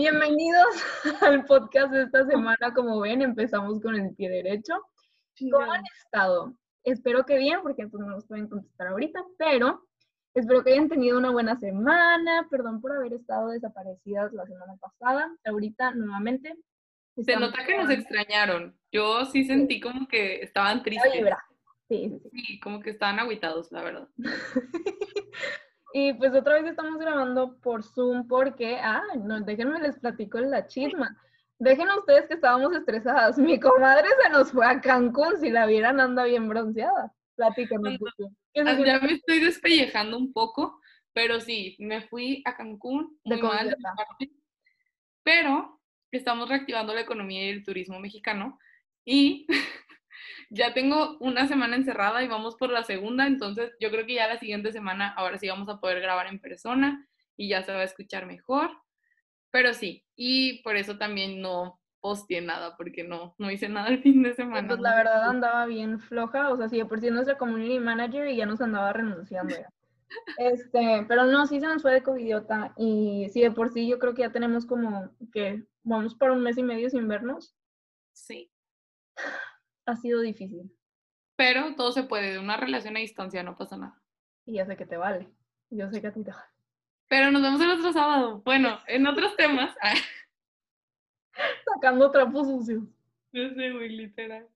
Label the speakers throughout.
Speaker 1: Bienvenidos al podcast de esta semana. Como ven, empezamos con el pie derecho. ¿Cómo han estado? Espero que bien, porque pues, no nos pueden contestar ahorita, pero espero que hayan tenido una buena semana. Perdón por haber estado desaparecidas la semana pasada. Ahorita, nuevamente.
Speaker 2: Se nota que nos extrañaron. Yo sí sentí como que estaban tristes. Sí, sí, sí. Sí, como que estaban aguitados, la verdad.
Speaker 1: Y pues otra vez estamos grabando por Zoom porque, ah, no, déjenme les platico la chisma. Dejen ustedes que estábamos estresadas. Mi comadre se nos fue a Cancún, si la vieran anda bien bronceada. Platíqueme.
Speaker 2: Ya me estoy despellejando un poco, pero sí, me fui a Cancún muy mal, pero estamos reactivando la economía y el turismo mexicano y ya tengo una semana encerrada y vamos por la segunda, entonces yo creo que ya la siguiente semana ahora sí vamos a poder grabar en persona y ya se va a escuchar mejor. Pero sí, y por eso también no posteé nada, porque no, no hice nada el fin de semana.
Speaker 1: Pues la verdad andaba bien floja, o sea, sí, de por sí nuestra community manager y ya nos andaba renunciando ya. Este, pero no, sí se nos fue de covidiota y sí, de por sí yo creo que ya tenemos como que vamos por un mes y medio sin vernos.
Speaker 2: Sí
Speaker 1: ha sido difícil.
Speaker 2: Pero todo se puede, de una relación a distancia no pasa nada.
Speaker 1: Y ya sé que te vale. Yo sé que a ti te vale.
Speaker 2: Pero nos vemos el otro sábado. Bueno, en otros temas.
Speaker 1: Sacando trapos sucios.
Speaker 2: Yo sé, muy literal.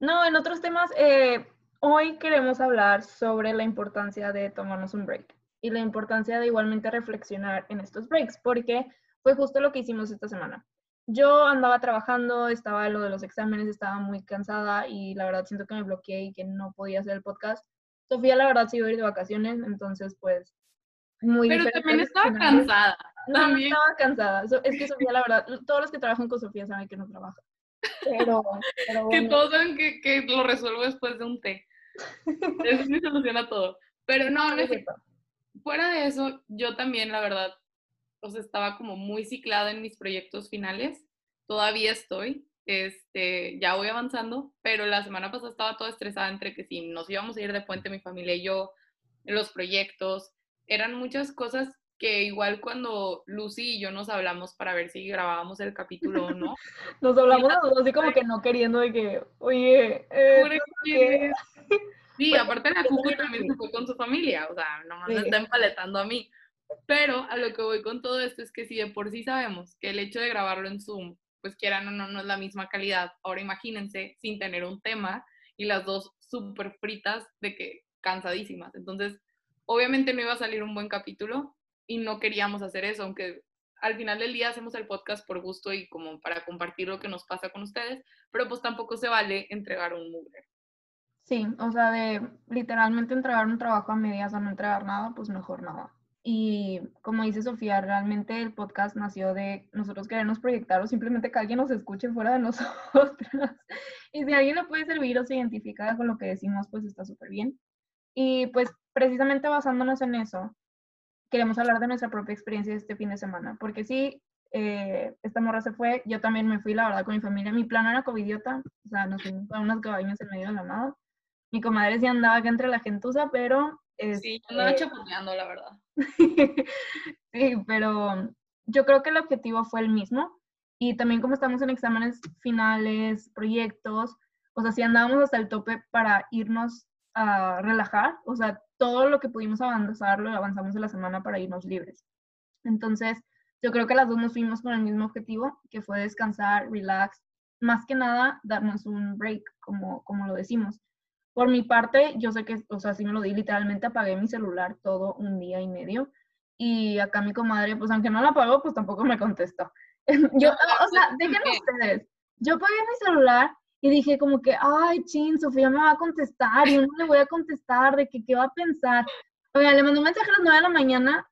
Speaker 1: No, en otros temas, eh, hoy queremos hablar sobre la importancia de tomarnos un break y la importancia de igualmente reflexionar en estos breaks, porque fue justo lo que hicimos esta semana yo andaba trabajando, estaba lo de los exámenes, estaba muy cansada y la verdad siento que me bloqueé y que no podía hacer el podcast. Sofía, la verdad, sí iba a ir de vacaciones, entonces pues
Speaker 2: muy Pero también estaba cansada.
Speaker 1: No, estaba cansada. Es que Sofía, la verdad, todos los que trabajan con Sofía saben que no trabaja. Pero,
Speaker 2: Que todos saben que, que, lo resuelvo después de un té. Eso es mi solución a todo. Pero no, no es Fuera de eso, yo también, la verdad, o sea, estaba como muy ciclada en mis proyectos finales. Todavía estoy, este, ya voy avanzando, pero la semana pasada estaba toda estresada entre que si nos íbamos a ir de puente mi familia y yo, los proyectos, eran muchas cosas que igual cuando Lucy y yo nos hablamos para ver si grabábamos el capítulo o no.
Speaker 1: nos hablamos así como que no queriendo de que, oye,
Speaker 2: eh, Sí, aparte la Cucu también se fue con su familia, o sea, no me está empaletando a mí. Pero a lo que voy con todo esto es que si de por sí sabemos que el hecho de grabarlo en Zoom, pues quieran o no, no es la misma calidad, ahora imagínense sin tener un tema y las dos súper fritas de que cansadísimas. Entonces, obviamente no iba a salir un buen capítulo y no queríamos hacer eso, aunque al final del día hacemos el podcast por gusto y como para compartir lo que nos pasa con ustedes, pero pues tampoco se vale entregar un mugre.
Speaker 1: Sí, o sea, de literalmente entregar un trabajo a medias o no entregar nada, pues mejor nada. Y como dice Sofía, realmente el podcast nació de nosotros querernos proyectar o simplemente que alguien nos escuche fuera de nosotros. y si alguien le puede servir o se identifica con lo que decimos, pues está súper bien. Y pues precisamente basándonos en eso, queremos hablar de nuestra propia experiencia este fin de semana. Porque sí, eh, esta morra se fue, yo también me fui, la verdad, con mi familia. Mi plan era covidiota, o sea, nos fuimos a unas cabañas en medio de la nada. Mi comadre sí andaba acá entre la gentuza, pero
Speaker 2: sí, andaba chapoteando, la verdad.
Speaker 1: sí, pero yo creo que el objetivo fue el mismo. Y también como estamos en exámenes finales, proyectos, o sea, si andábamos hasta el tope para irnos a relajar, o sea, todo lo que pudimos avanzar lo avanzamos en la semana para irnos libres. Entonces, yo creo que las dos nos fuimos con el mismo objetivo, que fue descansar, relax, más que nada darnos un break, como, como lo decimos. Por mi parte, yo sé que, o sea, sí me lo di, literalmente apagué mi celular todo un día y medio. Y acá mi comadre, pues aunque no la apagó, pues tampoco me contestó. yo, o sea, déjenme ustedes. Yo apagué mi celular y dije como que, ay, chin, Sofía me va a contestar y no le voy a contestar de que qué va a pensar. Oiga, le mandé un mensaje a las 9 de la mañana,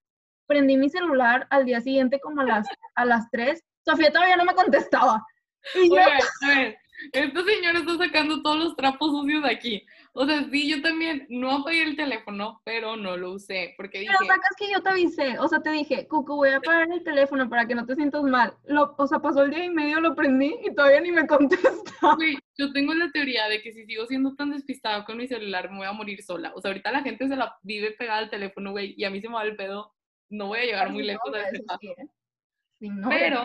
Speaker 1: prendí mi celular al día siguiente como a las, a las 3. Sofía todavía no me contestaba.
Speaker 2: Y yo, esta señora está sacando todos los trapos sucios de aquí. O sea, sí, yo también no apagué el teléfono, pero no lo usé porque dije...
Speaker 1: Pero sacas que yo te avisé, o sea, te dije, Cucu, voy a apagar el teléfono para que no te sientas mal. Lo, o sea, pasó el día y medio, lo prendí y todavía ni me contestó.
Speaker 2: Sí, yo tengo la teoría de que si sigo siendo tan despistado con mi celular, me voy a morir sola. O sea, ahorita la gente se la vive pegada al teléfono, güey, y a mí se me va el pedo. No voy a llegar muy lejos de ese Pero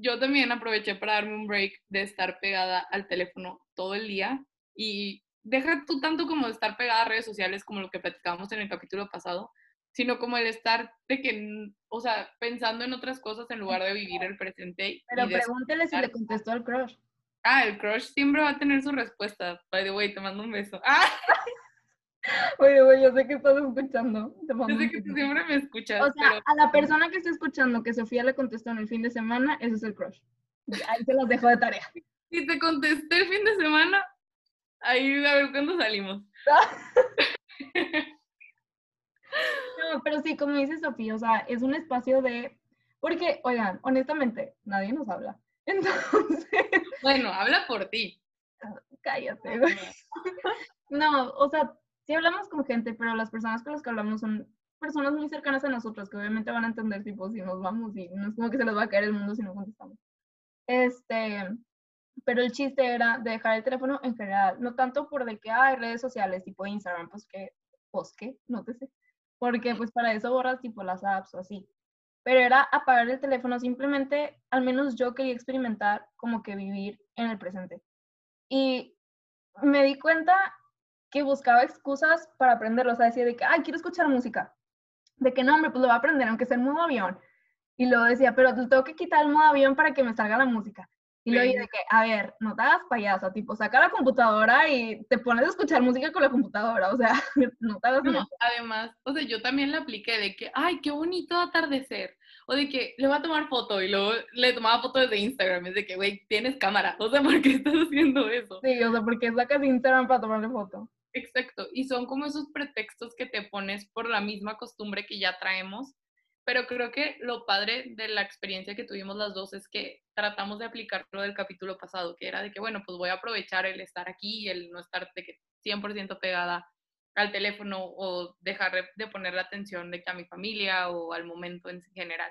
Speaker 2: yo también aproveché para darme un break de estar pegada al teléfono todo el día y deja tú tanto como de estar pegada a redes sociales como lo que platicábamos en el capítulo pasado, sino como el estar de que, o sea, pensando en otras cosas en lugar de vivir el presente.
Speaker 1: Pero pregúntele si le contestó al crush.
Speaker 2: Ah, el crush siempre va a tener su respuesta. By the way, te mando un beso. Ah.
Speaker 1: Oye, güey, yo sé que estás escuchando.
Speaker 2: yo sé que tú siempre me escuchas.
Speaker 1: O sea, a la persona que está escuchando que Sofía le contestó en el fin de semana, ese es el crush. Ahí se los dejo de tarea.
Speaker 2: Si te contesté el fin de semana, ahí a ver cuándo salimos.
Speaker 1: no, pero sí, como dice Sofía, o sea, es un espacio de... Porque, oigan, honestamente, nadie nos habla. Entonces...
Speaker 2: Bueno, habla por ti.
Speaker 1: Cállate, No, o sea, sí hablamos con gente, pero las personas con las que hablamos son personas muy cercanas a nosotros, que obviamente van a entender, tipo, si nos vamos y no es como que se les va a caer el mundo si no contestamos. Este, pero el chiste era de dejar el teléfono en general, no tanto por de que hay redes sociales, tipo Instagram, pues que, pues que, no te sé, porque pues para eso borras tipo las apps o así. Pero era apagar el teléfono, simplemente, al menos yo quería experimentar como que vivir en el presente. Y me di cuenta que buscaba excusas para aprenderlo, o sea, decía de que, ay, quiero escuchar música. De que no, hombre, pues lo voy a aprender, aunque sea en modo avión. Y luego decía, pero tengo que quitar el modo avión para que me salga la música. Y luego de que, a ver, no te hagas payasa, tipo, saca la computadora y te pones a escuchar música con la computadora, o sea, no te hagas no,
Speaker 2: Además, o sea, yo también le apliqué de que, ay, qué bonito atardecer, o de que le voy a tomar foto y luego le tomaba foto desde Instagram, es de que, güey, tienes cámara, o sea, ¿por qué estás haciendo eso?
Speaker 1: Sí, o sea, porque sacas Instagram para tomarle foto.
Speaker 2: Exacto, y son como esos pretextos que te pones por la misma costumbre que ya traemos, pero creo que lo padre de la experiencia que tuvimos las dos es que tratamos de aplicar lo del capítulo pasado, que era de que, bueno, pues voy a aprovechar el estar aquí y el no estar de que 100% pegada al teléfono o dejar de poner la atención de que a mi familia o al momento en general.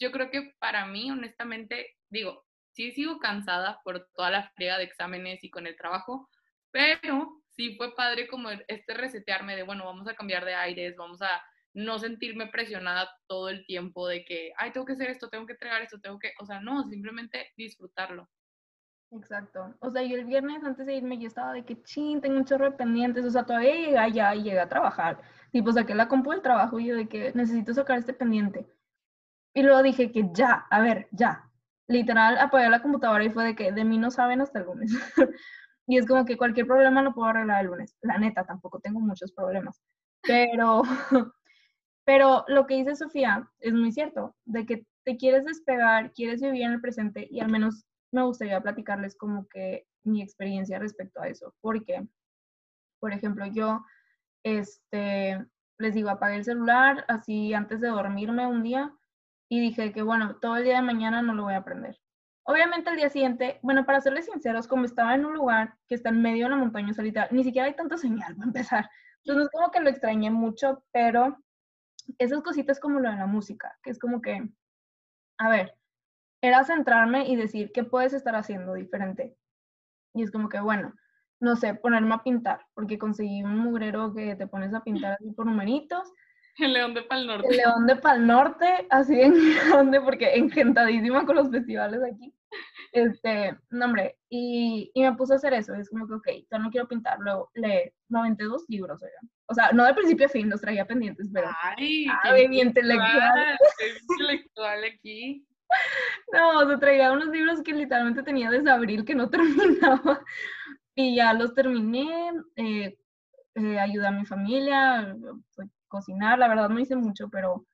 Speaker 2: Yo creo que para mí, honestamente, digo, sí sigo cansada por toda la friega de exámenes y con el trabajo, pero sí fue padre como este resetearme de, bueno, vamos a cambiar de aires, vamos a no sentirme presionada todo el tiempo de que, ay, tengo que hacer esto, tengo que entregar esto, tengo que, o sea, no, simplemente disfrutarlo.
Speaker 1: Exacto. O sea, yo el viernes antes de irme yo estaba de que, ching, tengo un chorro de pendientes, o sea, todavía llegué allá y llegué a trabajar. Tipo, saqué la compu del trabajo y yo de que necesito sacar este pendiente. Y luego dije que ya, a ver, ya. Literal, apagué la computadora y fue de que de mí no saben hasta el lunes. Y es como que cualquier problema lo puedo arreglar el lunes. La neta, tampoco tengo muchos problemas. Pero, pero lo que dice Sofía es muy cierto, de que te quieres despegar, quieres vivir en el presente y al menos me gustaría platicarles como que mi experiencia respecto a eso. Porque, por ejemplo, yo, este, les digo, apagué el celular así antes de dormirme un día y dije que, bueno, todo el día de mañana no lo voy a aprender. Obviamente el día siguiente, bueno, para serles sinceros, como estaba en un lugar que está en medio de una montaña solita, ni siquiera hay tanta señal para empezar. Entonces como que lo extrañé mucho, pero esas cositas como lo de la música, que es como que, a ver, era centrarme y decir, ¿qué puedes estar haciendo diferente? Y es como que, bueno, no sé, ponerme a pintar, porque conseguí un mugrero que te pones a pintar así por numeritos
Speaker 2: el León de Pal Norte.
Speaker 1: El León de Pal Norte, así en grande, porque encantadísima con los festivales aquí. Este, no, hombre, y, y, me puse a hacer eso. Es como que, ok, yo no quiero pintar, luego leer 92 libros, oigan. O sea, no de principio a fin, los traía pendientes, pero.
Speaker 2: Ay,
Speaker 1: ay mi intelectual.
Speaker 2: intelectual aquí.
Speaker 1: No, o sea, traía unos libros que literalmente tenía desde abril que no terminaba. Y ya los terminé, eh, eh, ayudé a mi familia, cocinar, la verdad no hice mucho, pero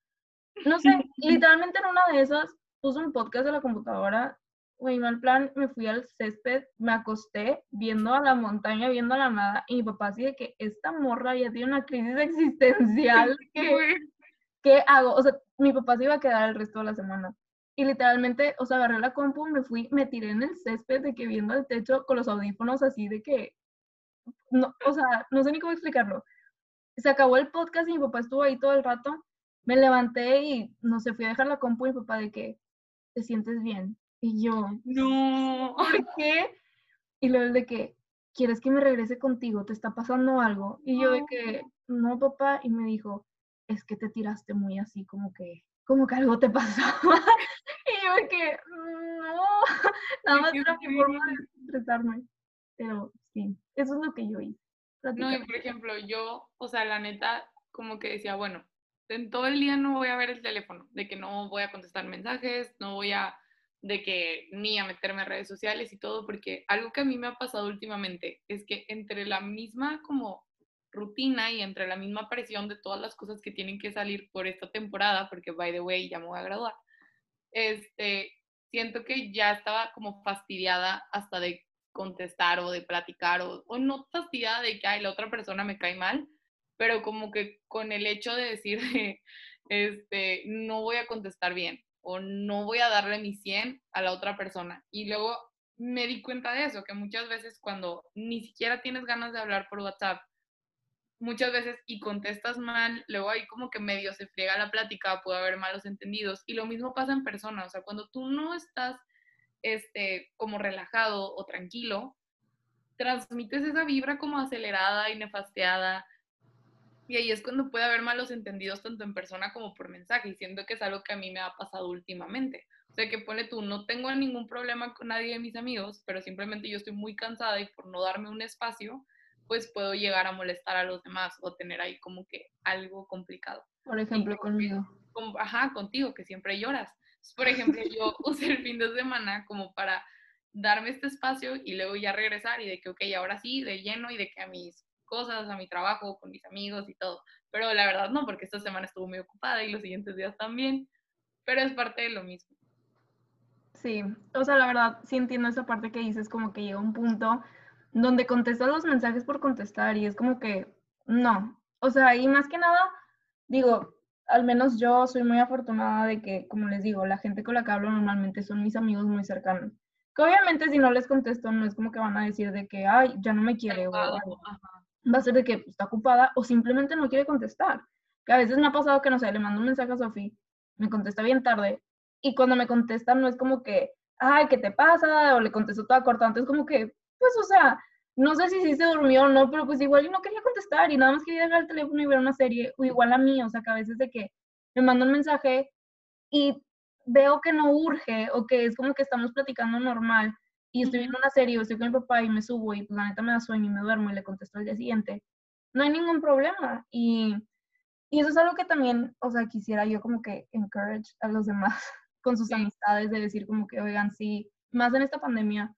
Speaker 1: no sé, literalmente en una de esas puse un podcast de la computadora, güey, mal plan, me fui al césped, me acosté viendo a la montaña, viendo a la nada, y mi papá así de que esta morra ya tiene una crisis existencial, ¿qué, ¿qué hago? O sea, mi papá se iba a quedar el resto de la semana. Y literalmente, o sea, agarré la compu, me fui, me tiré en el césped de que viendo el techo con los audífonos así de que, no, o sea, no sé ni cómo explicarlo se acabó el podcast y mi papá estuvo ahí todo el rato. Me levanté y no sé, fui a dejar la compu y mi papá de que te sientes bien. Y yo,
Speaker 2: no,
Speaker 1: ¿por qué? Y luego de que, ¿quieres que me regrese contigo? ¿Te está pasando algo? Y yo de que, no, papá, y me dijo, es que te tiraste muy así, como que, como que algo te pasó. y yo que, no, nada más era mi forma de expresarme. Pero sí, eso es lo que yo hice.
Speaker 2: No, y por ejemplo, yo, o sea, la neta, como que decía, bueno, en todo el día no voy a ver el teléfono, de que no voy a contestar mensajes, no voy a, de que ni a meterme a redes sociales y todo, porque algo que a mí me ha pasado últimamente es que entre la misma como rutina y entre la misma presión de todas las cosas que tienen que salir por esta temporada, porque by the way ya me voy a graduar, este, siento que ya estaba como fastidiada hasta de contestar o de platicar o, o no fastidiada de que ay, la otra persona me cae mal, pero como que con el hecho de decir, este, no voy a contestar bien o no voy a darle mi 100 a la otra persona. Y luego me di cuenta de eso, que muchas veces cuando ni siquiera tienes ganas de hablar por WhatsApp, muchas veces y contestas mal, luego ahí como que medio se friega la plática, puede haber malos entendidos. Y lo mismo pasa en persona, o sea, cuando tú no estás este, como relajado o tranquilo, transmites esa vibra como acelerada y nefasteada. Y ahí es cuando puede haber malos entendidos tanto en persona como por mensaje, y siento que es algo que a mí me ha pasado últimamente. O sea, que pone tú, no tengo ningún problema con nadie de mis amigos, pero simplemente yo estoy muy cansada y por no darme un espacio, pues puedo llegar a molestar a los demás o tener ahí como que algo complicado.
Speaker 1: Por ejemplo, conmigo.
Speaker 2: ajá, contigo, que siempre lloras. Por ejemplo, yo usé el fin de semana como para darme este espacio y luego ya regresar y de que, ok, ahora sí, de lleno y de que a mis cosas, a mi trabajo, con mis amigos y todo. Pero la verdad no, porque esta semana estuvo muy ocupada y los siguientes días también. Pero es parte de lo mismo.
Speaker 1: Sí, o sea, la verdad, sí entiendo esa parte que dices, como que llega un punto donde contestas los mensajes por contestar y es como que, no. O sea, y más que nada, digo, al menos yo soy muy afortunada de que, como les digo, la gente con la que hablo normalmente son mis amigos muy cercanos. Que obviamente si no les contesto, no es como que van a decir de que, ay, ya no me quiere o Va a ser de que pues, está ocupada o simplemente no quiere contestar. Que a veces me ha pasado que, no sé, le mando un mensaje a Sofía, me contesta bien tarde y cuando me contestan no es como que, ay, ¿qué te pasa? O le contesto toda cortante, es como que, pues, o sea, no sé si sí se durmió o no, pero pues igual yo no quería contestar y nada más quería dejar el teléfono y ver una serie, o igual a mí, o sea, que a veces de que me manda un mensaje y veo que no urge o que es como que estamos platicando normal y estoy viendo una serie o estoy con mi papá y me subo y pues la neta me da sueño y me duermo y le contesto al día siguiente, no hay ningún problema. Y, y eso es algo que también, o sea, quisiera yo como que encourage a los demás con sus amistades de decir como que, oigan, sí, más en esta pandemia,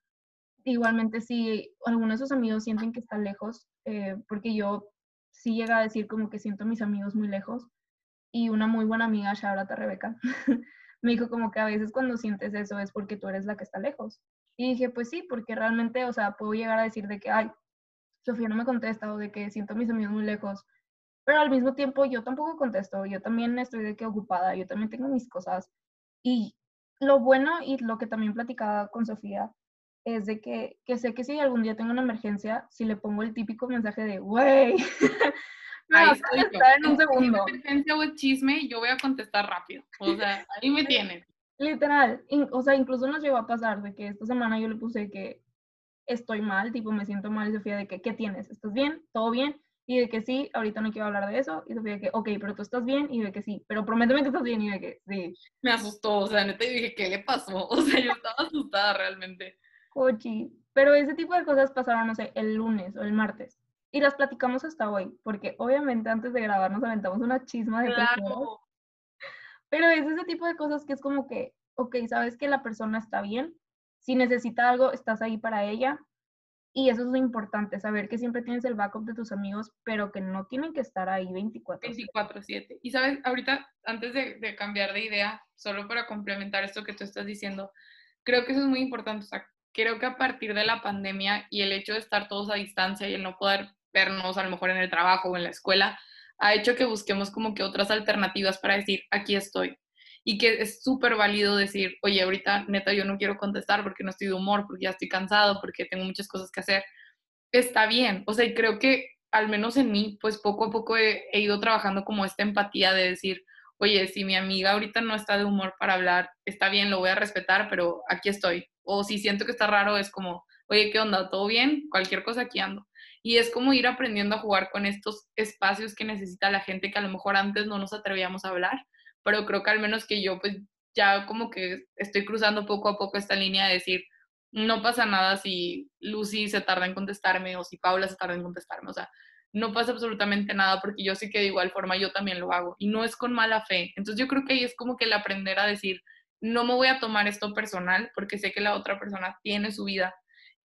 Speaker 1: igualmente si algunos de sus amigos sienten que están lejos, eh, porque yo sí llega a decir como que siento a mis amigos muy lejos, y una muy buena amiga, Shabrata Rebeca, me dijo como que a veces cuando sientes eso es porque tú eres la que está lejos. Y dije, pues sí, porque realmente, o sea, puedo llegar a decir de que, ay, Sofía no me contesta o de que siento mis amigos muy lejos, pero al mismo tiempo yo tampoco contesto, yo también estoy de que ocupada, yo también tengo mis cosas. Y lo bueno y lo que también platicaba con Sofía es de que, que sé que si algún día tengo una emergencia, si le pongo el típico mensaje de, güey,
Speaker 2: me ahí vas a en un segundo. Si emergencia o chisme, yo voy a contestar rápido. O sea, ahí me tienen.
Speaker 1: Literal, o sea, incluso nos llegó a pasar de que esta semana yo le puse que estoy mal, tipo me siento mal y Sofía de que, ¿qué tienes? ¿Estás bien? ¿Todo bien? Y de que sí, ahorita no quiero hablar de eso. Y Sofía de que, ok, pero tú estás bien. Y de que sí, pero prométeme que estás bien. Y de que sí.
Speaker 2: Me asustó, o sea, neta, dije, ¿qué le pasó? O sea, yo estaba asustada realmente.
Speaker 1: Cochi. Pero ese tipo de cosas pasaron, no sé, el lunes o el martes. Y las platicamos hasta hoy, porque obviamente antes de grabar nos aventamos una chisma de claro. Pero es ese tipo de cosas que es como que, ok, sabes que la persona está bien, si necesita algo, estás ahí para ella. Y eso es lo importante, saber que siempre tienes el backup de tus amigos, pero que no tienen que estar ahí 24.
Speaker 2: 24/7. Y sabes, ahorita, antes de, de, cambiar de idea, solo para complementar esto que tú estás diciendo, creo que eso es muy importante. O sea, creo que a partir de la pandemia y el hecho de estar todos a distancia y el no poder vernos a lo mejor en el trabajo o en la escuela, ha hecho que busquemos como que otras alternativas para decir, aquí estoy. Y que es súper válido decir, oye, ahorita neta yo no quiero contestar porque no estoy de humor, porque ya estoy cansado, porque tengo muchas cosas que hacer. Está bien. O sea, y creo que al menos en mí, pues poco a poco he, he ido trabajando como esta empatía de decir, oye, si mi amiga ahorita no está de humor para hablar, está bien, lo voy a respetar, pero aquí estoy. O si siento que está raro, es como, oye, ¿qué onda? ¿Todo bien? Cualquier cosa aquí ando. Y es como ir aprendiendo a jugar con estos espacios que necesita la gente que a lo mejor antes no nos atrevíamos a hablar, pero creo que al menos que yo pues ya como que estoy cruzando poco a poco esta línea de decir, no pasa nada si Lucy se tarda en contestarme o si Paula se tarda en contestarme, o sea, no pasa absolutamente nada porque yo sé que de igual forma yo también lo hago y no es con mala fe. Entonces yo creo que ahí es como que el aprender a decir, no me voy a tomar esto personal porque sé que la otra persona tiene su vida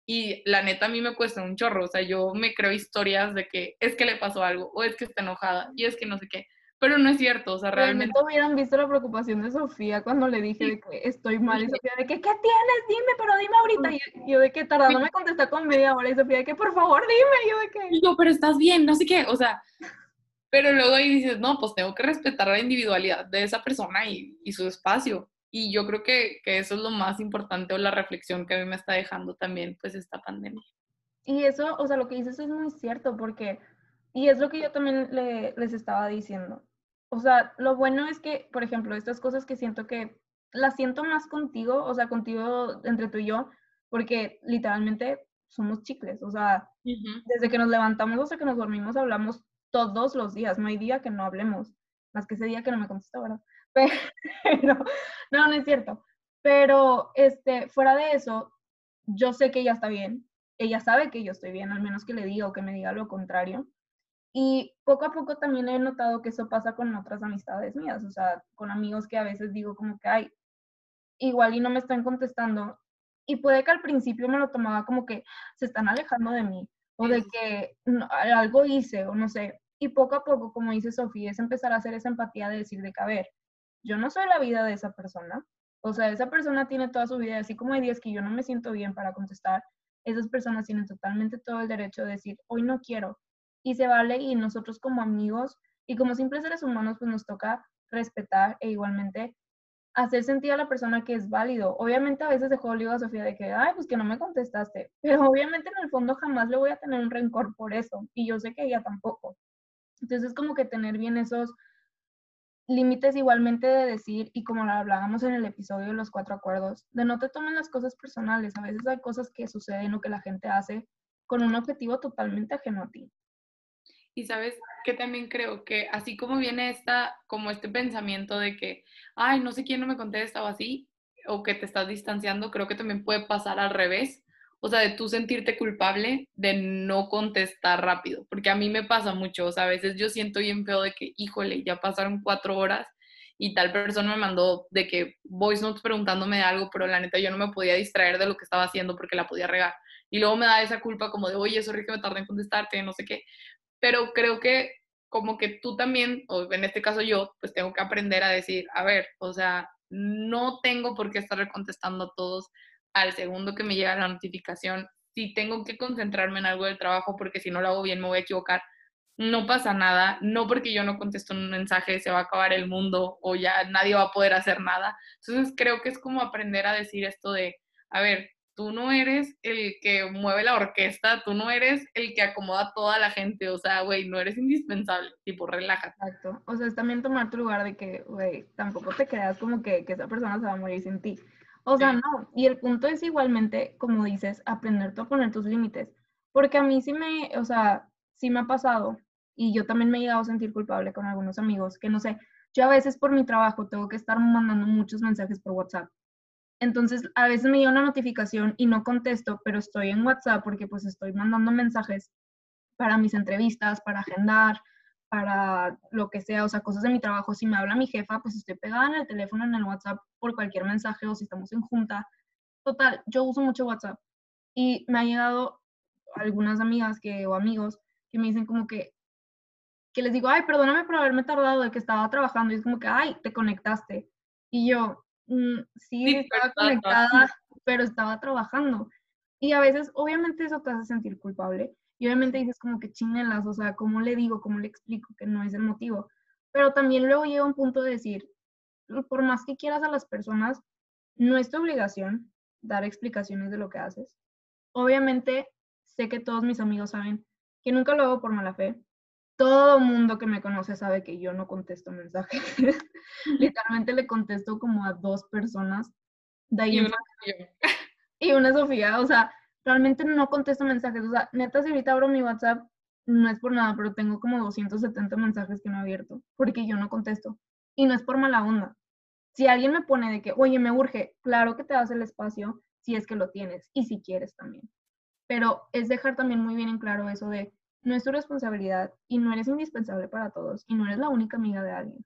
Speaker 2: y la neta a mí me cuesta un chorro, o sea, yo me creo historias de que es que le pasó algo o es que está enojada y es que no sé qué pero no es cierto, o sea, realmente...
Speaker 1: no hubieran visto la preocupación de Sofía cuando le dije de que estoy mal y Sofía de que, ¿qué tienes? Dime, pero dime ahorita. Y yo de que tardando me contesta con media hora y Sofía de que, por favor, dime. yo de que...
Speaker 2: yo, pero estás bien, no sé qué, o sea... Pero luego ahí dices, no, pues tengo que respetar la individualidad de esa persona y, y su espacio. Y yo creo que, que, eso es lo más importante o la reflexión que a mí me está dejando también, pues, esta pandemia.
Speaker 1: Y eso, o sea, lo que dices es muy cierto, porque, y es lo que yo también le, les estaba diciendo, o sea, lo bueno es que, por ejemplo, estas cosas que siento que las siento más contigo, o sea, contigo entre tú y yo, porque literalmente somos chicles, o sea, desde que nos levantamos hasta que nos dormimos hablamos todos los días, no hay día que no hablemos, más que ese día que no me contestó, ¿verdad? Pero, no, no es cierto. Pero, este, fuera de eso, yo sé que ella está bien, ella sabe que yo estoy bien, al menos que le diga o que me diga lo contrario. Y poco a poco también he notado que eso pasa con otras amistades mías, o sea, con amigos que a veces digo como que, ay, igual y no me están contestando. Y puede que al principio me lo tomaba como que se están alejando de mí o de que algo hice o no sé. Y poco a poco, como dice Sofía, es empezar a hacer esa empatía de decir de que, a ver, yo no soy la vida de esa persona. O sea, esa persona tiene toda su vida, así como hay días que yo no me siento bien para contestar, esas personas tienen totalmente todo el derecho de decir, hoy no quiero, y se vale y nosotros como amigos y como simples seres humanos pues nos toca respetar e igualmente hacer sentir a la persona que es válido. Obviamente a veces dejó olivo a Sofía de que, ay, pues que no me contestaste, pero obviamente en el fondo jamás le voy a tener un rencor por eso y yo sé que ella tampoco. Entonces es como que tener bien esos límites igualmente de decir, y como lo hablábamos en el episodio de los cuatro acuerdos, de no te tomen las cosas personales. A veces hay cosas que suceden o que la gente hace con un objetivo totalmente ajeno a ti.
Speaker 2: Y sabes que también creo que así como viene esta, como este pensamiento de que, ay, no sé quién no me contesta o así, o que te estás distanciando, creo que también puede pasar al revés. O sea, de tú sentirte culpable de no contestar rápido, porque a mí me pasa mucho, o sea, a veces yo siento bien feo de que, híjole, ya pasaron cuatro horas y tal persona me mandó de que voice notes preguntándome de algo, pero la neta yo no me podía distraer de lo que estaba haciendo porque la podía regar. Y luego me da esa culpa como de, oye, sorry que me tardé en contestarte, no sé qué pero creo que como que tú también, o en este caso yo, pues tengo que aprender a decir, a ver, o sea, no tengo por qué estar contestando a todos al segundo que me llega la notificación. Si tengo que concentrarme en algo del trabajo, porque si no lo hago bien me voy a equivocar, no pasa nada. No porque yo no contesto un mensaje se va a acabar el mundo o ya nadie va a poder hacer nada. Entonces creo que es como aprender a decir esto de, a ver, tú no eres el que mueve la orquesta, tú no eres el que acomoda a toda la gente, o sea, güey, no eres indispensable, tipo, relájate.
Speaker 1: Exacto, o sea, es también tomar tu lugar de que, güey, tampoco te creas como que, que, esa persona se va a morir sin ti. O sea, no, y el punto es igualmente, como dices, aprender a poner tus límites, porque a mí sí me, o sea, sí me ha pasado, y yo también me he llegado a sentir culpable con algunos amigos, que no sé, yo a veces por mi trabajo tengo que estar mandando muchos mensajes por WhatsApp. Entonces, a veces me llega una notificación y no contesto, pero estoy en WhatsApp porque pues estoy mandando mensajes para mis entrevistas, para agendar, para lo que sea, o sea, cosas de mi trabajo. Si me habla mi jefa, pues estoy pegada en el teléfono, en el WhatsApp, por cualquier mensaje o si estamos en junta. Total, yo uso mucho WhatsApp y me ha llegado algunas amigas que, o amigos que me dicen como que, que les digo, ay, perdóname por haberme tardado de que estaba trabajando y es como que, ay, te conectaste. Y yo, Mm, sí, estaba conectada, pero estaba trabajando. Y a veces, obviamente, eso te hace sentir culpable. Y obviamente dices como que chinelas, o sea, ¿cómo le digo, cómo le explico que no es el motivo? Pero también luego llega un punto de decir, por más que quieras a las personas, no es tu obligación dar explicaciones de lo que haces. Obviamente, sé que todos mis amigos saben que nunca lo hago por mala fe, todo mundo que me conoce sabe que yo no contesto mensajes. Literalmente le contesto como a dos personas. De ahí y, una y una Sofía, o sea, realmente no contesto mensajes. O sea, neta, si ahorita abro mi WhatsApp, no es por nada, pero tengo como 270 mensajes que no he abierto, porque yo no contesto. Y no es por mala onda. Si alguien me pone de que, oye, me urge, claro que te das el espacio si es que lo tienes y si quieres también. Pero es dejar también muy bien en claro eso de, no es tu responsabilidad y no eres indispensable para todos y no eres la única amiga de alguien.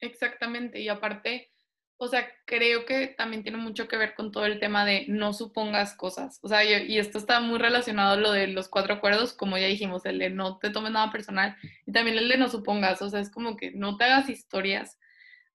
Speaker 2: Exactamente, y aparte, o sea, creo que también tiene mucho que ver con todo el tema de no supongas cosas. O sea, y, esto está muy relacionado a lo de los cuatro acuerdos, como ya dijimos, el de no te tomes nada personal y también el de no supongas. O sea, es como que no te hagas historias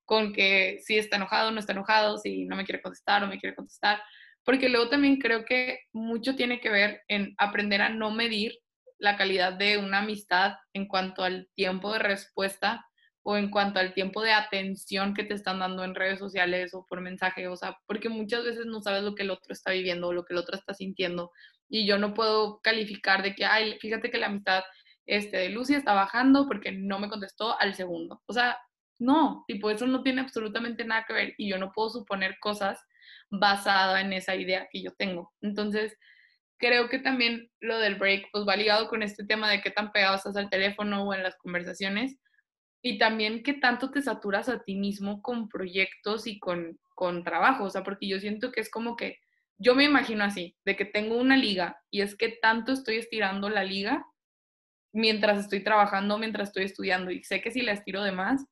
Speaker 2: con que si está enojado no está enojado, si no me quiere contestar o me quiere contestar. Porque luego también creo que mucho tiene que ver en aprender a no medir la calidad de una amistad en cuanto al tiempo de respuesta o en cuanto al tiempo de atención que te están dando en redes sociales o por mensaje, o sea, porque muchas veces no sabes lo que el otro está viviendo o lo que el otro está sintiendo y yo no puedo calificar de que, ay, fíjate que la amistad este, de Lucy está bajando porque no me contestó al segundo. O sea, no, tipo, eso no tiene absolutamente nada que ver y yo no puedo suponer cosas basada en esa idea que yo tengo. Entonces, creo que también lo del break pues va ligado con este tema de qué tan pegado estás al teléfono o en las conversaciones y también qué tanto te saturas a ti mismo con proyectos y con, con trabajo, o sea, porque yo siento que es como que, yo me imagino así, de que tengo una liga y es que tanto estoy estirando la liga mientras estoy trabajando, mientras estoy estudiando y sé que si la estiro de más,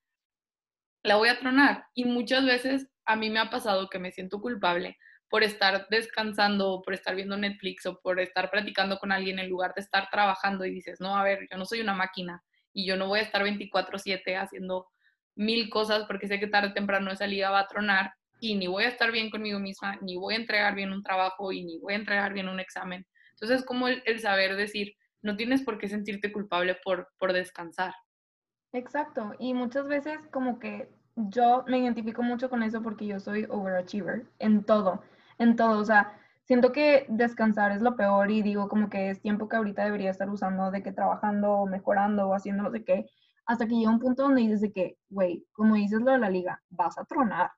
Speaker 2: la voy a tronar. Y muchas veces a mí me ha pasado que me siento culpable por estar descansando, por estar viendo Netflix o por estar platicando con alguien en lugar de estar trabajando y dices, no, a ver, yo no soy una máquina y yo no voy a estar 24/7 haciendo mil cosas porque sé que tarde o temprano esa liga va a tronar y ni voy a estar bien conmigo misma, ni voy a entregar bien un trabajo y ni voy a entregar bien un examen. Entonces es como el, saber decir, no tienes por qué sentirte culpable por, por descansar.
Speaker 1: Exacto, y muchas veces como que yo me identifico mucho con eso porque yo soy overachiever en todo, en todo, o sea, siento que descansar es lo peor y digo como que es tiempo que ahorita debería estar usando de que trabajando o mejorando o haciendo no sé qué, hasta que llega un punto donde dices de que, güey, como dices lo de la liga, vas a tronar.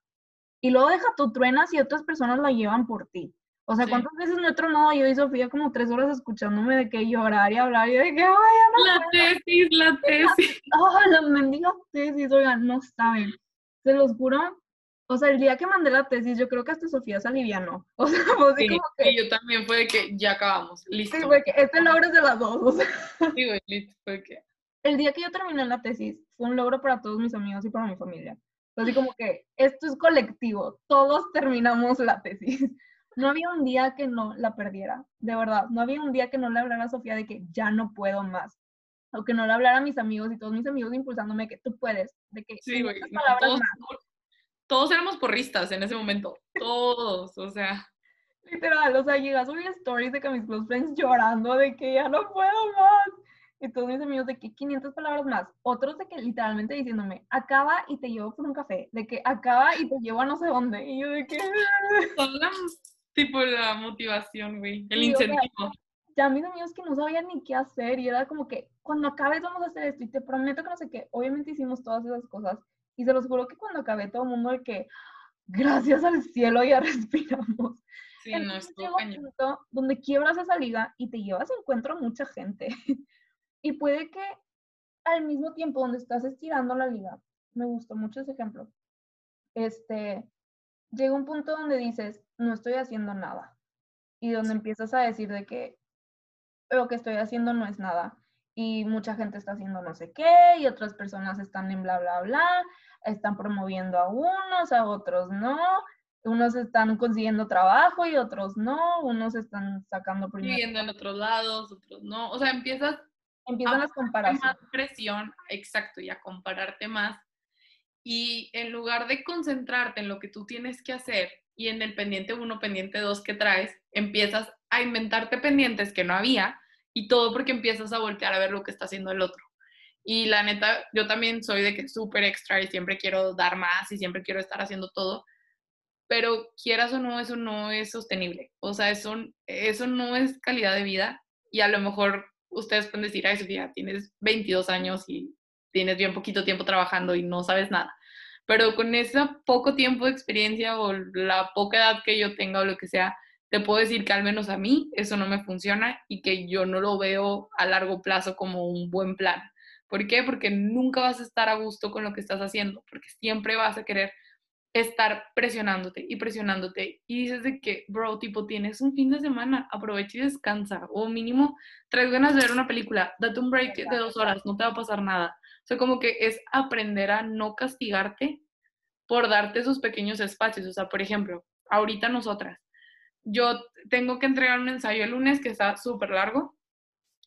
Speaker 1: Y luego deja tu truenas y otras personas la llevan por ti. O sea, ¿cuántas veces no he tronado yo y Sofía como tres horas escuchándome de que llorar y hablar y de que, ay, no
Speaker 2: La tesis, la tesis.
Speaker 1: Oh, la mendiga tesis, oigan, no saben. Se los juro, o sea, el día que mandé la tesis, yo creo que hasta Sofía se alivianó. O sea,
Speaker 2: como que... yo también fue de que ya acabamos, listo.
Speaker 1: Sí, fue que este logro es de las dos, o sea.
Speaker 2: Sí, güey, listo, fue que...
Speaker 1: El día que yo terminé la tesis, fue un logro para todos mis amigos y para mi familia. Así como que esto es colectivo, todos terminamos la tesis. No había un día que no la perdiera, de verdad. No había un día que no le hablara a Sofía de que ya no puedo más. O que no le hablara a mis amigos y todos mis amigos impulsándome que tú puedes, de que
Speaker 2: sí, güey, palabras más todos éramos porristas en ese momento, todos, o sea.
Speaker 1: Literal, o sea, llegas a subir stories de que mis close friends llorando de que ya no puedo más. Y todos mis amigos de que 500 palabras más. Otros de que literalmente diciéndome, acaba y te llevo por un café. De que acaba y te llevo a no sé dónde. Y yo de que...
Speaker 2: Son la, tipo la motivación, güey. El incentivo.
Speaker 1: ya mis amigos que no sabían ni qué hacer. Y era como que, cuando acabes vamos a hacer esto. Y te prometo que no sé qué. Obviamente hicimos todas esas cosas. Y se los juro que cuando acabé todo el mundo de que, gracias al cielo ya respiramos.
Speaker 2: Sí, no, es un
Speaker 1: punto donde quiebras esa liga y te llevas encuentro a mucha gente. y puede que al mismo tiempo donde estás estirando la liga, me gustó mucho ese ejemplo, este, llega un punto donde dices, no estoy haciendo nada. Y donde empiezas a decir de que lo que estoy haciendo no es nada. Y mucha gente está haciendo no sé qué, y otras personas están en bla, bla, bla están promoviendo a unos, a otros no, unos están consiguiendo trabajo y otros no, unos están sacando
Speaker 2: Viviendo en otros lados, otros no, o sea, empiezas
Speaker 1: empiezan las comparaciones.
Speaker 2: Más presión, exacto, y a compararte más. Y en lugar de concentrarte en lo que tú tienes que hacer y en el pendiente 1, pendiente 2 que traes, empiezas a inventarte pendientes que no había y todo porque empiezas a voltear a ver lo que está haciendo el otro. Y la neta, yo también soy de que súper extra y siempre quiero dar más y siempre quiero estar haciendo todo, pero quieras o no, eso no es sostenible. O sea, eso, eso no es calidad de vida y a lo mejor ustedes pueden decir, ay Sofía, tienes 22 años y tienes bien poquito tiempo trabajando y no sabes nada. Pero con ese poco tiempo de experiencia o la poca edad que yo tenga o lo que sea, te puedo decir que al menos a mí eso no me funciona y que yo no lo veo a largo plazo como un buen plan ¿Por qué? Porque nunca vas a estar a gusto con lo que estás haciendo, porque siempre vas a querer estar presionándote y presionándote y dices de que, bro, tipo, tienes un fin de semana, aprovecha y descansa, o mínimo, traes ganas de ver una película, date un break de dos horas, no te va a pasar nada. O sea, como que es aprender a no castigarte por darte esos pequeños espacios. O sea, por ejemplo, ahorita nosotras, yo tengo que entregar un ensayo el lunes que está súper largo,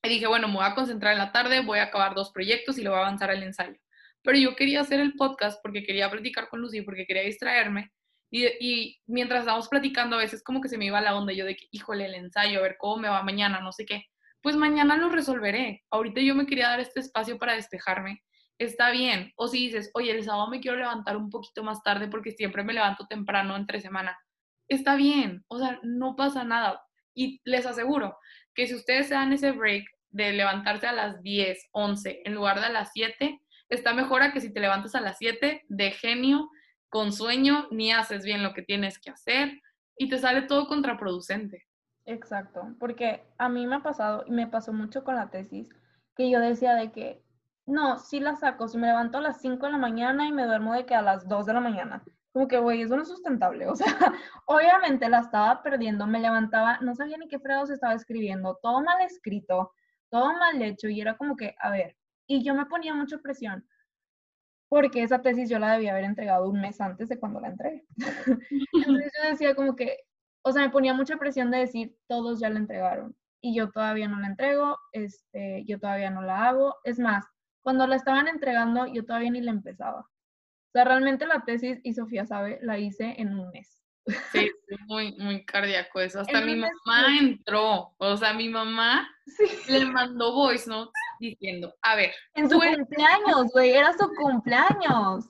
Speaker 2: y dije, bueno, me voy a concentrar en la tarde, voy a acabar dos proyectos y le voy a avanzar al ensayo pero yo quería hacer el podcast porque quería platicar con Lucy, porque quería distraerme. Y, mientras estábamos platicando, a veces como que se me iba la onda, yo de que, híjole, el ensayo, a ver cómo me va mañana, no sé qué. Pues mañana lo resolveré. Ahorita yo me quería dar este espacio para despejarme. Está bien. O si dices, oye, el sábado me quiero levantar un poquito más tarde porque siempre me levanto temprano entre semana. Está bien. O sea, no pasa nada. Y les aseguro que si ustedes se dan ese break de levantarse a las 10, 11 en lugar de a las 7, está mejor a que si te levantas a las 7 de genio, con sueño, ni haces bien lo que tienes que hacer y te sale todo contraproducente.
Speaker 1: Exacto, porque a mí me ha pasado y me pasó mucho con la tesis, que yo decía de que, no, sí la saco, si me levanto a las 5 de la mañana y me duermo de que a las 2 de la mañana. Como que, güey, eso no es sustentable. O sea, obviamente la estaba perdiendo, me levantaba, no sabía ni qué fregados estaba escribiendo, todo mal escrito, todo mal hecho, y era como que, a ver, y yo me ponía mucha presión porque esa tesis yo la debía haber entregado un mes antes de cuando la entregué. Entonces yo decía como que, o sea, me ponía mucha presión de decir, todos ya la entregaron y yo todavía no la entrego, este, yo todavía no la hago. Es más, cuando la estaban entregando, yo todavía ni la empezaba. O sea, realmente la tesis, y Sofía sabe, la hice en un mes.
Speaker 2: Sí, muy, muy cardíaco eso. Hasta mi mamá entró. O sea, mi mamá le mandó voice notes diciendo, a ver.
Speaker 1: En su cumpleaños, güey, era su cumpleaños.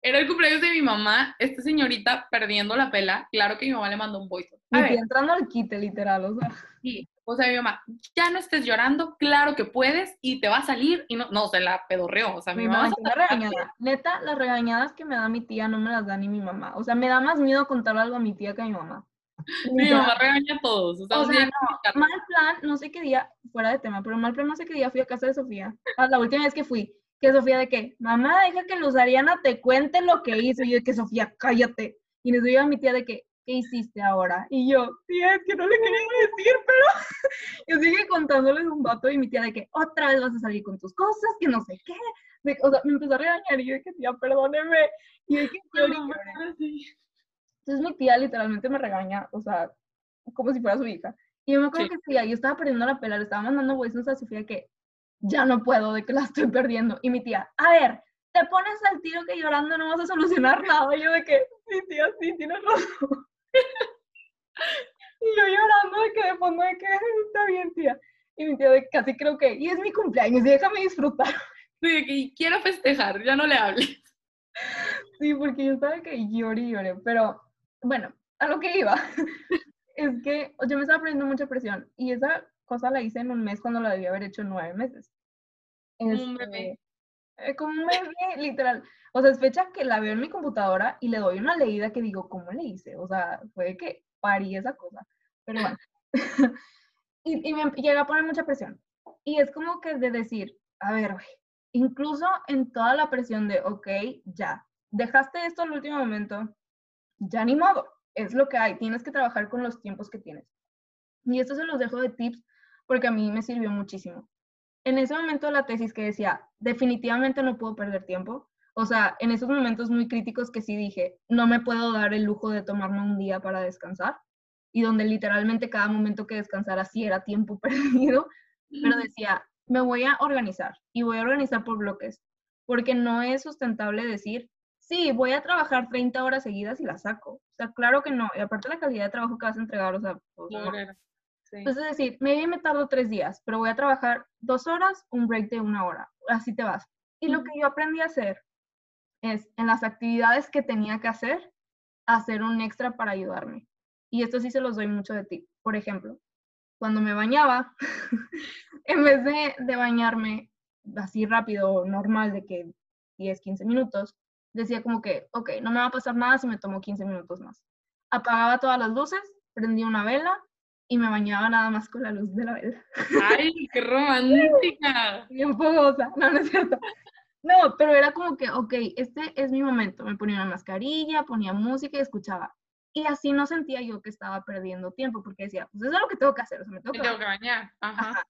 Speaker 2: Era el cumpleaños de mi mamá, esta señorita perdiendo la pela. Claro que mi mamá le mandó un voice note.
Speaker 1: entrando al quite, literal, o sea.
Speaker 2: Sí, o sea, mi mamá, ya no estés llorando, claro que puedes y te va a salir y no, no, se la pedorreó, o sea, mi, mamá.
Speaker 1: la regañada. Neta, las regañadas que me da mi tía no me las da ni mi mamá, o sea, me da más miedo contar algo a mi tía que a mi mamá.
Speaker 2: Mi mamá regaña a todos. O sea,
Speaker 1: no, mal plan, no sé qué día, fuera de tema, pero mal plan, no sé qué día fui a casa de Sofía. Ah, la última vez que fui, que Sofía de qué, mamá, deja que Luz Ariana te cuente lo que hizo. Y yo de que Sofía, cállate. Y nos digo a mi tía de que, ¿qué hiciste ahora? Y yo, tía, es que no le quería decir, pero yo sigue contándoles un vato y mi tía de que otra vez vas a salir con tus cosas, que no sé qué. o sea, me empezó a regañar y yo de que, tía, perdóneme. Y de que, Entonces mi tía literalmente me regaña, o sea, como si fuera su hija. Y yo me acuerdo que sí, yo estaba perdiendo la pela, le estaba mandando voices a Sofía que ya no puedo, de que la estoy perdiendo. Y mi tía, a ver, te pones al tiro que llorando no vas a solucionar nada. Y yo de que, sí, tía, sí, tienes razón. Y yo llorando de que de fondo de que está bien, tía. Y mi tía de casi creo que, y es mi cumpleaños, y déjame disfrutar.
Speaker 2: Sí, que quiero festejar, ya no le hables.
Speaker 1: Sí, porque yo estaba que lloré y lloré, pero bueno, a lo que iba, es que yo me estaba poniendo mucha presión y esa cosa la hice en un mes cuando la debía haber hecho en nueve meses.
Speaker 2: un este, bebé.
Speaker 1: Eh, como un bebé, literal. O sea, es fecha que la veo en mi computadora y le doy una leída que digo, ¿cómo le hice? O sea, fue que parí esa cosa. Pero bueno. y, me llega a poner mucha presión. Y es como que de decir, a ver, incluso en toda la presión de, ok, ya, dejaste esto al último momento, ya ni modo, es lo que hay, tienes que trabajar con los tiempos que tienes. Y esto se los dejo de tips porque a mí me sirvió muchísimo. En ese momento la tesis que decía, definitivamente no puedo perder tiempo, o sea, en esos momentos muy críticos que sí dije, no me puedo dar el lujo de tomarme un día para descansar, y donde literalmente cada momento que descansara sí era tiempo perdido, pero decía, me voy a organizar y voy a organizar por bloques, porque no es sustentable decir, sí, voy a trabajar 30 horas seguidas y la saco. O sea, claro que no. Y aparte la calidad de trabajo que vas a entregar, o sea, pues, Entonces, decir, maybe me tardo tres días, pero voy a trabajar dos horas, un break de una hora. Así te vas. Y lo que yo aprendí a hacer es, en las actividades que tenía que hacer, hacer un extra para ayudarme. Y esto sí se los doy mucho de ti. Por ejemplo, cuando me bañaba, en vez de, de bañarme así rápido, normal, de que 10, 15 minutos, decía como que, ok, no me va a pasar nada si me tomo 15 minutos más. Apagaba todas las luces, prendía una vela y me bañaba nada más con la luz de la vela.
Speaker 2: ¡Ay, qué romántica!
Speaker 1: Bien fogosa, no, no es cierto. No, pero era como que, ok, este es mi momento. Me ponía una mascarilla, ponía música y escuchaba. Y así no sentía yo que estaba perdiendo tiempo, porque decía, pues eso es lo que tengo que hacer, o sea, me tengo que,
Speaker 2: tengo que bañar. Ajá.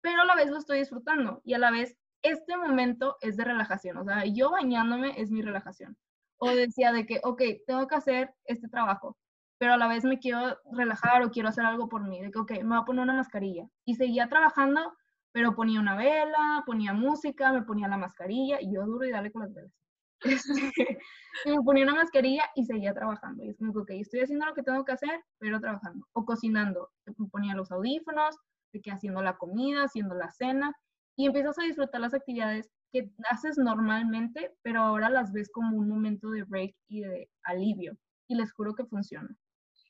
Speaker 1: Pero a la vez lo estoy disfrutando y a la vez este momento es de relajación, o sea, yo bañándome es mi relajación. O decía de que, ok, tengo que hacer este trabajo, pero a la vez me quiero relajar o quiero hacer algo por mí, de que, ok, me voy a poner una mascarilla. Y seguía trabajando, pero ponía una vela, ponía música, me ponía la mascarilla y yo duro y dale con las velas. Este, me ponía una mascarilla y seguía trabajando. Y es como que, ok, estoy haciendo lo que tengo que hacer, pero trabajando. O cocinando. Me ponía los audífonos, que haciendo la comida, haciendo la cena, y empiezas a disfrutar las actividades que haces normalmente, pero ahora las ves como un momento de break y de alivio. Y les juro que funciona.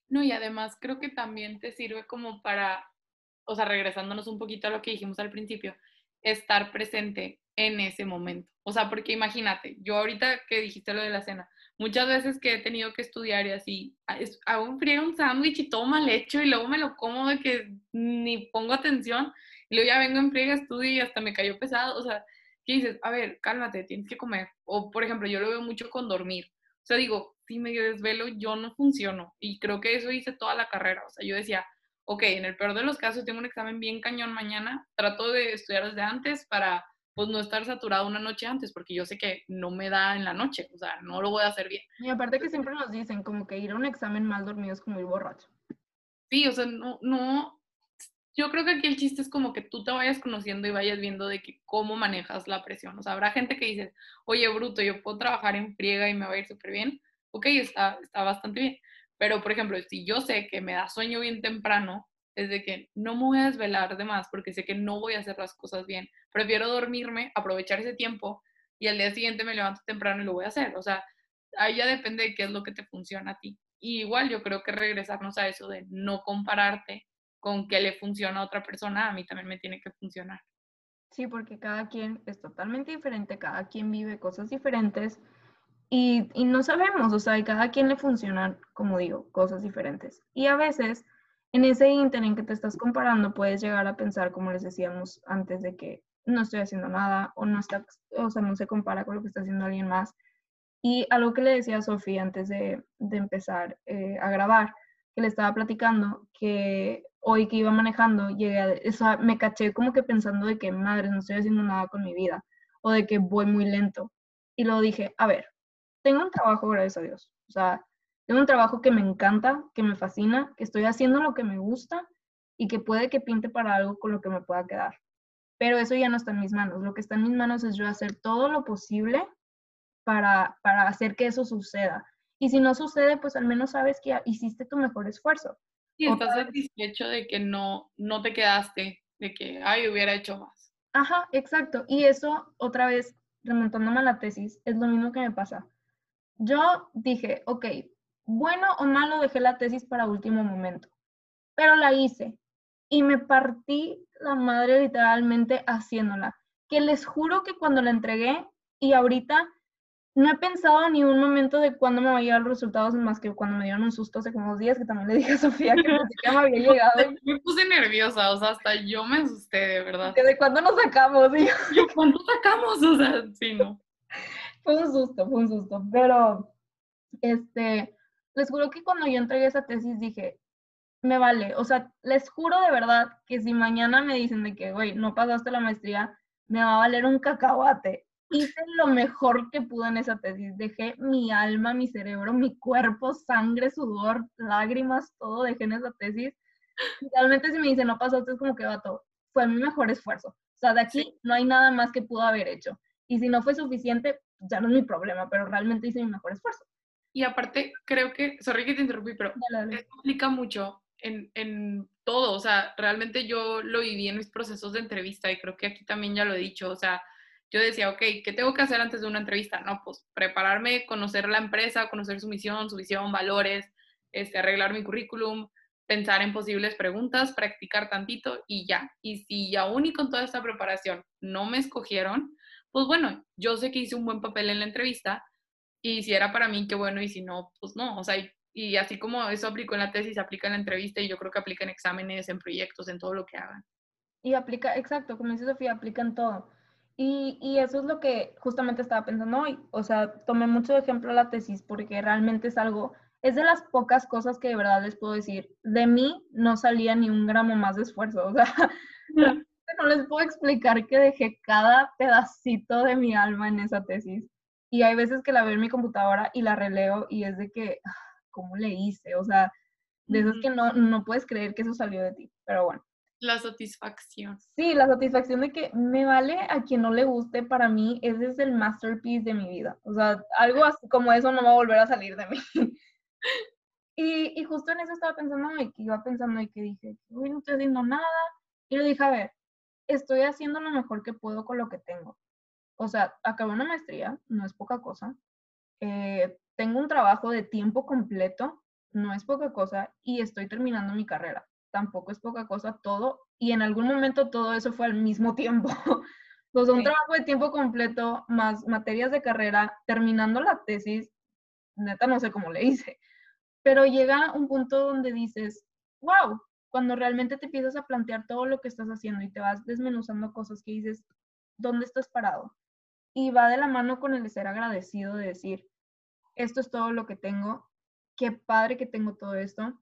Speaker 2: No, y además creo que también te sirve como para, o sea, regresándonos un poquito a lo que dijimos al principio, estar presente en ese momento. O sea, porque imagínate, yo ahorita que dijiste lo de la cena, muchas veces que he tenido que estudiar y así, un frío, un sándwich y todo mal hecho y luego me lo como de que ni pongo atención y luego ya vengo en friega, estudio y hasta me cayó pesado. O sea, ¿qué dices? A ver, cálmate, tienes que comer. O, por ejemplo, yo lo veo mucho con dormir. O sea, digo, si me desvelo, yo no funciono. Y creo que eso hice toda la carrera. O sea, yo decía, ok, en el peor de los casos tengo un examen bien cañón mañana, trato de estudiar desde antes para pues no estar saturado una noche antes, porque yo sé que no me da en la noche, o sea, no lo voy a hacer bien.
Speaker 1: Y aparte que siempre nos dicen como que ir a un examen mal dormido es como ir borracho.
Speaker 2: Sí, o sea, no, no, yo creo que aquí el chiste es como que tú te vayas conociendo y vayas viendo de que cómo manejas la presión. O sea, habrá gente que dice, oye, bruto, yo puedo trabajar en friega y me va a ir súper bien. Ok, está, está bastante bien. Pero, por ejemplo, si yo sé que me da sueño bien temprano, es de que no me voy a desvelar de más porque sé que no voy a hacer las cosas bien. Prefiero dormirme, aprovechar ese tiempo y al día siguiente me levanto temprano y lo voy a hacer. O sea, ahí ya depende de qué es lo que te funciona a ti. Y igual yo creo que regresarnos a eso de no compararte con qué le funciona a otra persona, a mí también me tiene que funcionar.
Speaker 1: Sí, porque cada quien es totalmente diferente, cada quien vive cosas diferentes y, no sabemos, o sea, a cada quien le funcionan, como digo, cosas diferentes. Y a veces en ese inter en que te estás comparando, puedes llegar a pensar, como les decíamos antes, de que no estoy haciendo nada o no está, o sea, no se compara con lo que está haciendo alguien más. Y algo que le decía a Sofía antes de, de empezar eh, a grabar, que le estaba platicando, que hoy que iba manejando, llegué a, o sea, me caché como que pensando de que, madre, no estoy haciendo nada con mi vida, o de que voy muy lento. Y luego dije, a ver, tengo un trabajo, gracias a Dios. O sea, tengo un trabajo que me encanta, que me fascina, que estoy haciendo lo que me gusta y que puede que pinte para algo con lo que me pueda quedar. Pero eso ya no está en mis manos. Lo que está en mis manos es yo hacer todo lo posible para, para hacer que eso suceda. Y si no sucede, pues al menos sabes que hiciste tu mejor esfuerzo.
Speaker 2: Y estás satisfecho de que no, no te quedaste, de que, ay, hubiera hecho más.
Speaker 1: Ajá, exacto. Y eso, otra vez, remontándome a la tesis, es lo mismo que me pasa. Yo dije, ok, bueno o malo, dejé la tesis para último momento, pero la hice y me partí la madre literalmente haciéndola. Que les juro que cuando la entregué y ahorita no he pensado ni un momento de cuándo me va a llegar los resultados, más que cuando me dieron un susto hace como dos días, que también le dije a Sofía que me había llegado.
Speaker 2: Me puse nerviosa, o sea, hasta yo me asusté, de verdad.
Speaker 1: ¿De cuándo nos sacamos?
Speaker 2: Yo, ¿cuándo sacamos? O sea, sí, no.
Speaker 1: Fue un susto, fue un susto, pero, este, les juro que cuando yo entregué esa tesis dije, me vale, o sea, les juro de verdad que si mañana me dicen de que, güey, no pasaste la maestría, me va a valer un cacahuate. Hice lo mejor que pude en esa tesis, dejé mi alma, mi cerebro, mi cuerpo, sangre, sudor, lágrimas, todo dejé en esa tesis. realmente si me dicen no pasaste, es como que va todo. Fue mi mejor esfuerzo. O sea, de aquí no hay nada más que pudo haber hecho. Y si no fue suficiente, ya no es mi problema, pero realmente hice mi mejor esfuerzo.
Speaker 2: Y aparte, creo que, sorry que te interrumpí, pero esto implica mucho en, en, todo. O sea, realmente yo lo viví en mis procesos de entrevista y creo que aquí también ya lo he dicho. O sea, yo decía, ok, ¿qué tengo que hacer antes de una entrevista? No, pues prepararme, conocer la empresa, conocer su misión, su visión, valores, este, arreglar mi currículum, pensar en posibles preguntas, practicar tantito y ya. Y si aún y con toda esta preparación no me escogieron, pues bueno, yo sé que hice un buen papel en la entrevista y si era para mí, qué bueno, y si no, pues no. O sea, Y así como eso aplicó en la tesis, aplica en la entrevista y yo creo que aplica en exámenes, en proyectos, en todo lo que hagan.
Speaker 1: Y aplica, exacto, como dice Sofía, aplica en todo. Y, y, eso es lo que justamente estaba pensando hoy. O sea, tomé mucho de ejemplo la tesis porque realmente es algo, es de las pocas cosas que de verdad les puedo decir. De mí no salía ni un gramo más de esfuerzo. O sea, no les puedo explicar que dejé cada pedacito de mi alma en esa tesis. Y hay veces que la veo en mi computadora y la releo y es de que, ah, ¿cómo le hice? O sea, de esas que no, no puedes creer que eso salió de ti. Pero bueno.
Speaker 2: La satisfacción.
Speaker 1: Sí, la satisfacción de que me vale a quien no le guste, para mí ese es el masterpiece de mi vida. O sea, algo así como eso no va a volver a salir de mí. y, y, justo en eso estaba pensando y que iba pensando y que dije, uy, no estoy haciendo nada. Y le dije, a ver, estoy haciendo lo mejor que puedo con lo que tengo. O sea, acabo una maestría, no es poca cosa. Eh, tengo un trabajo de tiempo completo, no es poca cosa, y estoy terminando mi carrera tampoco es poca cosa todo, y en algún momento todo eso fue al mismo tiempo. pues un trabajo de tiempo completo, más materias de carrera, terminando la tesis, neta no sé cómo le hice, pero llega un punto donde dices, wow, cuando realmente te empiezas a plantear todo lo que estás haciendo y te vas desmenuzando cosas que dices, ¿dónde estás parado? Y va de la mano con el de ser agradecido, de decir, esto es todo lo que tengo, qué padre que tengo todo esto,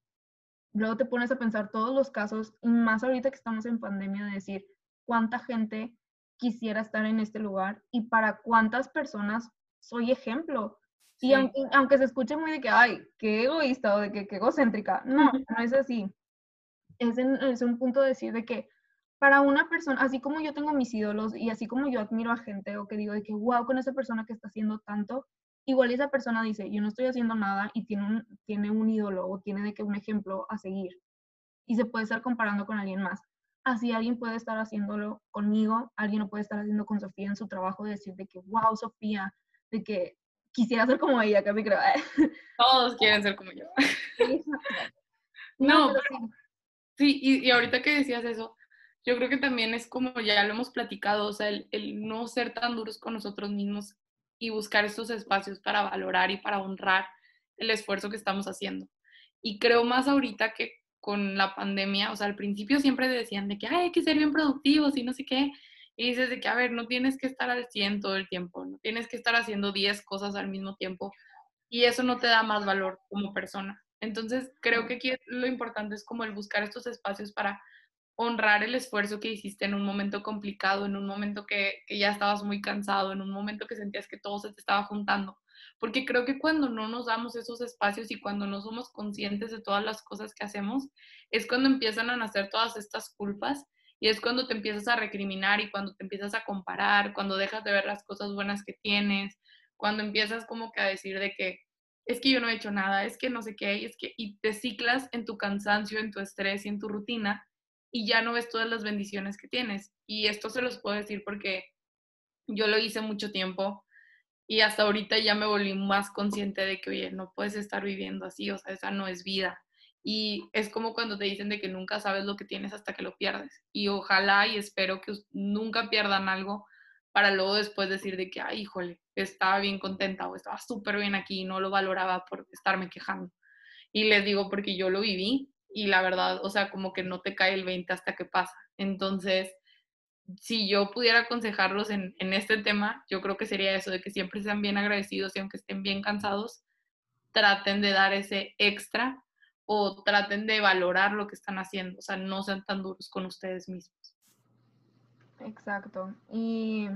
Speaker 1: luego te pones a pensar todos los casos, y más ahorita que estamos en pandemia, de decir cuánta gente quisiera estar en este lugar y para cuántas personas soy ejemplo. Y aunque, se escuche muy de que, ay, qué egoísta o de que qué egocéntrica, no, no es así. Es, es un punto de decir de que para una persona, así como yo tengo mis ídolos y así como yo admiro a gente o que digo de que, wow, con esa persona que está haciendo tanto, igual esa persona dice, yo no estoy haciendo nada y tiene un, tiene un ídolo o tiene de que un ejemplo a seguir y se puede estar comparando con alguien más. Así alguien puede estar haciéndolo conmigo, alguien lo puede estar haciendo con Sofía en su trabajo, de decir de que, wow, Sofía, de que quisiera ser como ella, casi creo.
Speaker 2: Todos quieren ser como yo. no, sí, y, y, ahorita que decías eso, yo creo que también es como ya lo hemos platicado, o sea, el, el no ser tan duros con nosotros mismos y buscar estos espacios para valorar y para honrar el esfuerzo que estamos haciendo. Y creo más ahorita que con la pandemia, o sea, al principio siempre decían de que hay que ser bien productivos y no sé qué, y dices de que, a ver, no tienes que estar al 100 todo el tiempo, no tienes que estar haciendo 10 cosas al mismo tiempo, y eso no te da más valor como persona. Entonces, creo que aquí lo importante es como el buscar estos espacios para honrar el esfuerzo que hiciste en un momento complicado, en un momento que, ya estabas muy cansado, en un momento que sentías que todo se te estaba juntando. Porque creo que cuando no nos damos esos espacios y cuando no somos conscientes de todas las cosas que hacemos, es cuando empiezan a nacer todas estas culpas y es cuando te empiezas a recriminar y cuando te empiezas a comparar, cuando dejas de ver las cosas buenas que tienes, cuando empiezas como que a decir de que es que yo no he hecho nada, es que no sé qué, es que y te ciclas en tu cansancio, en tu estrés y en tu rutina y ya no ves todas las bendiciones que tienes. Y esto se los puedo decir porque yo lo hice mucho tiempo y hasta ahorita ya me volví más consciente de que, oye, no puedes estar viviendo así, o sea, esa no es vida. Y es como cuando te dicen de que nunca sabes lo que tienes hasta que lo pierdes. Y ojalá y espero que nunca pierdan algo para luego después decir de que, ay, híjole, estaba bien contenta o estaba súper bien aquí y no lo valoraba por estarme quejando. Y les digo porque yo lo viví y la verdad, o sea, como que no te cae el 20 hasta que pasa. Entonces, si yo pudiera aconsejarlos en, en, este tema, yo creo que sería eso, de que siempre sean bien agradecidos y aunque estén bien cansados, traten de dar ese extra o traten de valorar lo que están haciendo, o sea, no sean tan duros con ustedes mismos.
Speaker 1: Exacto. Y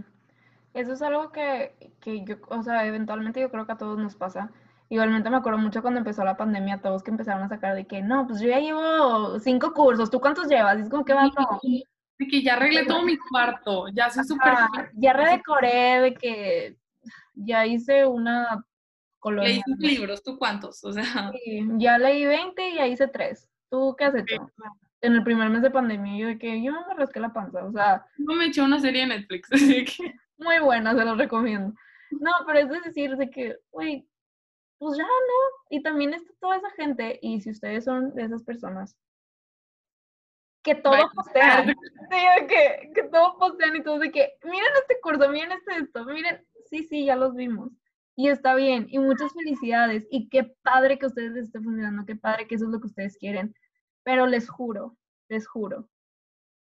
Speaker 1: eso es algo que, que yo, o sea, eventualmente yo creo que a todos nos pasa Igualmente me acuerdo mucho cuando empezó la pandemia, todos que empezaron a sacar de que, no, pues yo ya llevo cinco cursos, ¿tú cuántos llevas? Y es como que va, no.
Speaker 2: De que ya arreglé todo mi cuarto, ya soy súper...
Speaker 1: Ya redecoré, de que ya hice una
Speaker 2: colonia. Leí libros, ¿tú cuántos? O sea...
Speaker 1: Sí, ya leí 20 y ya hice tres. ¿Tú qué has hecho? En el primer mes de pandemia, yo de que yo me rasqué la panza, o sea...
Speaker 2: No me eché una serie de Netflix, así que...
Speaker 1: Muy buena, se lo recomiendo. No, pero es decir, de que, güey, pues ya no. Y también está toda esa gente, y si ustedes son de esas personas, que todo postean, sí, que, que todo postean y todo de que, miren este curso, miren este esto, miren, sí, sí, ya los vimos. Y está bien, y muchas felicidades, y qué padre que ustedes les esté funcionando, qué padre que eso es lo que ustedes quieren. Pero les juro, les juro,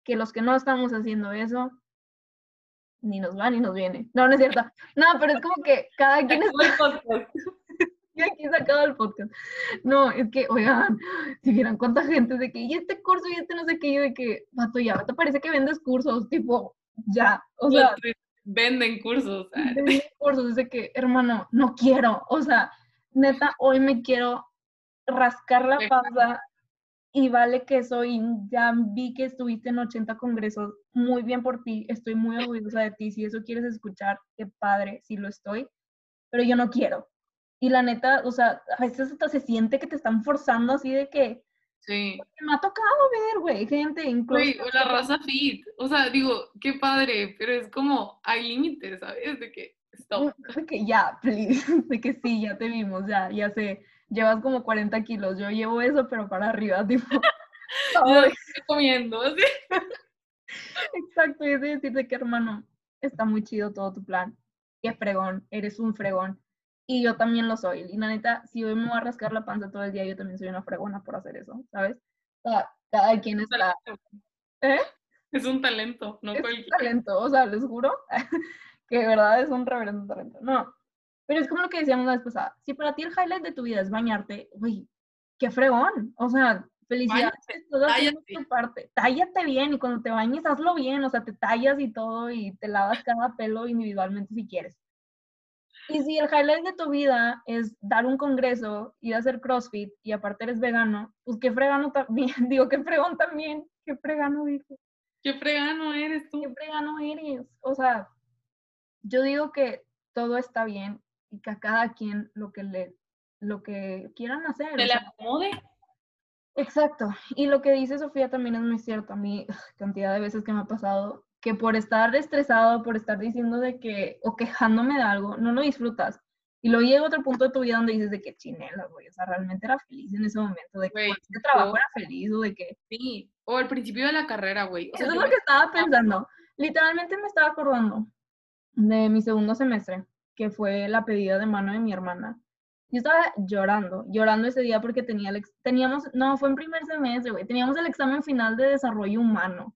Speaker 1: que los que no estamos haciendo eso, ni nos va ni nos viene. No, no es cierto. No, pero es como que cada quien está... y aquí sacado el podcast. No, es que, oigan, si vieran cuánta gente de que, y este curso, y este no sé qué, yo de que, vato, ya, te parece que vendes cursos, tipo, ya, o sea.
Speaker 2: Venden cursos.
Speaker 1: Venden cursos, de que, hermano, no quiero, o sea, neta, hoy me quiero rascar la panza y vale que soy, ya vi que estuviste en 80 congresos, muy bien por ti, estoy muy orgullosa de ti, si eso quieres escuchar, qué padre, si lo estoy, pero yo no quiero, y la neta, o sea, a veces hasta se siente que te están forzando así de que.
Speaker 2: Sí.
Speaker 1: Me ha tocado ver, güey, gente incluso.
Speaker 2: Güey, la raza fit. O sea, digo, qué padre, pero es como, hay límites, ¿sabes? De que, stop.
Speaker 1: De que ya, please. De que sí, ya te vimos, ya, ya sé. Llevas como 40 kilos. Yo llevo eso, pero para arriba, tipo.
Speaker 2: Yo estoy comiendo, ¿sí?
Speaker 1: Exacto, y es decirte que, hermano, está muy chido todo tu plan. Qué fregón, eres un fregón y yo también lo soy. Y la neta, si hoy me voy a rascar la panza todo el día, yo también soy una fregona por hacer eso, ¿sabes? cada quien está...
Speaker 2: ¿Eh? Es un talento, no
Speaker 1: es un talento, o sea, les juro que de verdad es un reverendo talento. No, pero es como lo que decíamos la vez pasada. Si para ti el highlight de tu vida es bañarte, uy, qué fregón. O sea, felicidades. Tállate. Tu parte. Tállate bien y cuando te bañes, hazlo bien. O sea, te tallas y todo y te lavas cada pelo individualmente si quieres. Y si el highlight de tu vida es dar un congreso, ir a hacer CrossFit y aparte eres vegano, pues qué fregano también, digo, qué fregón también, qué fregano dijo.
Speaker 2: Qué fregano eres tú.
Speaker 1: Qué fregano eres. O sea, yo digo que todo está bien y que a cada quien lo que le, lo que quieran hacer.
Speaker 2: Se le acomode.
Speaker 1: Exacto. Y lo que dice Sofía también es muy cierto. A mí, cantidad de veces que me ha pasado, que por estar estresado, por estar diciendo de que, o quejándome de algo, no lo disfrutas. Y luego llega otro punto de tu vida donde dices de que chinela, güey, o sea, realmente era feliz en ese momento, de que este trabajo era feliz o de que...
Speaker 2: Sí, o al principio de la carrera, güey.
Speaker 1: Eso es lo que estaba pensando. Literalmente me estaba acordando de mi segundo semestre, que fue la pedida de mano de mi hermana. Yo estaba llorando, llorando ese día porque tenía el teníamos, no, fue en primer semestre, güey, teníamos el examen final de desarrollo humano.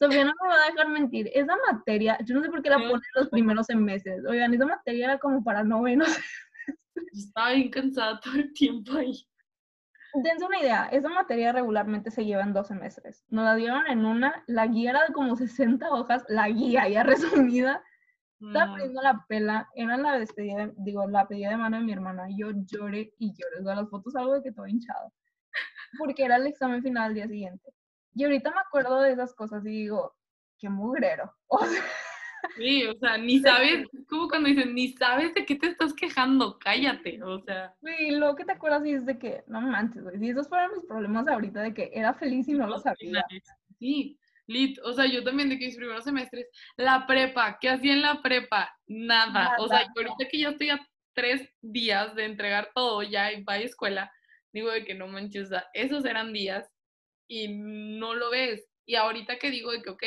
Speaker 1: Sofía no me va a dejar mentir. Esa materia, yo no sé por qué la ponen los primeros meses. Oigan, esa materia era como para novenos.
Speaker 2: Estaba bien cansada todo el tiempo ahí.
Speaker 1: Dense una idea, esa materia regularmente se lleva en dos semestres. Nos la dieron en una, la guía era de como 60 hojas, la guía ya resumida. Estaba poniendo la pela, era la despedida, digo, la pedida de mano de mi hermana. Yo lloré y lloré. O sea, las fotos algo de que estaba hinchado. Porque era el examen final al día siguiente. Y ahorita me acuerdo de esas cosas y digo, qué mugrero.
Speaker 2: sí, o sea, ni sabes, como cuando dicen, ni sabes de qué te estás quejando, cállate, o sea.
Speaker 1: Sí, lo que te acuerdas es de que, no manches, güey, si esos fueron mis problemas ahorita de que era feliz y no lo sabía.
Speaker 2: Sí, lit, o sea, yo también de que mis primeros semestres, la prepa, ¿qué hacía en la prepa? Nada, o sea, ahorita que yo estoy a tres días de entregar todo ya y vaya a escuela, digo de que no manches, o sea, esos eran días y no lo ves. Y ahorita que digo de que, ok,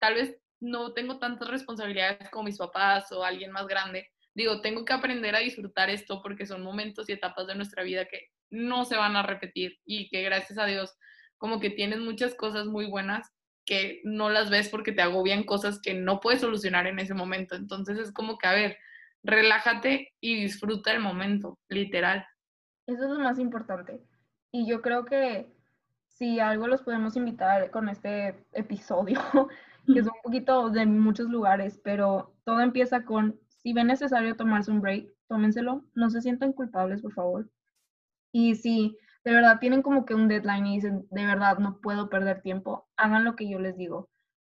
Speaker 2: tal vez no tengo tantas responsabilidades como mis papás o alguien más grande, digo, tengo que aprender a disfrutar esto porque son momentos y etapas de nuestra vida que no se van a repetir y que gracias a Dios como que tienes muchas cosas muy buenas que no las ves porque te agobian cosas que no puedes solucionar en ese momento. Entonces es como que, a ver, relájate y disfruta el momento, literal.
Speaker 1: Eso es lo más importante. Y yo creo que si algo los podemos invitar con este episodio, que es un poquito de muchos lugares, pero todo empieza con, si ven necesario tomarse un break, tómenselo, no se sientan culpables, por favor. Y si de verdad tienen como que un deadline y dicen, de verdad no puedo perder tiempo, hagan lo que yo les digo.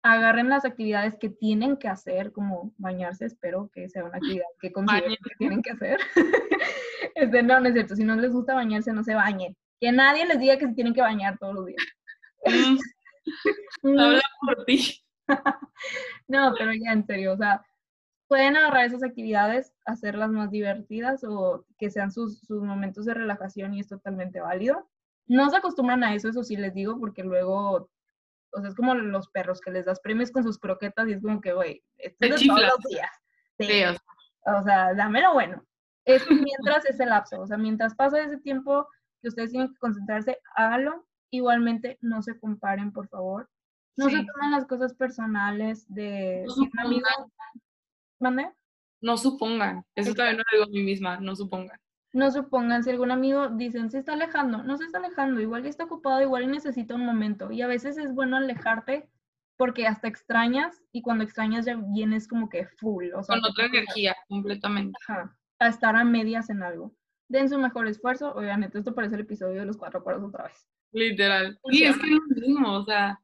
Speaker 1: Agarren las actividades que tienen que hacer, como bañarse, espero que sea una actividad que consideren que tienen que hacer. este, no, no es cierto, si no les gusta bañarse, no se bañen que nadie les diga que se tienen que bañar todos los días.
Speaker 2: Habla por ti.
Speaker 1: no, pero ya en serio, o sea, pueden agarrar esas actividades, hacerlas más divertidas o que sean sus, sus momentos de relajación y es totalmente válido. No se acostumbran a eso, eso sí les digo, porque luego, o sea, es como los perros que les das premios con sus croquetas y es como que, güey, esto es todos los días. Sí. O sea, dámelo bueno. Es mientras ese lapso, o sea, mientras pasa ese tiempo que ustedes tienen que concentrarse, hágalo. Igualmente, no se comparen, por favor. No se tomen las cosas personales de
Speaker 2: No
Speaker 1: si un amigo. ¿Mande?
Speaker 2: No supongan. Eso también lo digo a mí misma, no supongan.
Speaker 1: No supongan, si algún amigo dicen, se está alejando, no se está alejando, igual está ocupado, igual y necesita un momento. Y a veces es bueno alejarte porque hasta extrañas y cuando extrañas ya vienes como que full. O sea,
Speaker 2: Con otra energía, completamente.
Speaker 1: Ajá, a estar a medias en algo. Den su mejor esfuerzo. Oigan, neta, esto parece el episodio de los cuatro acuerdos otra vez.
Speaker 2: Literal. Sí, es que es lo mismo, o sea,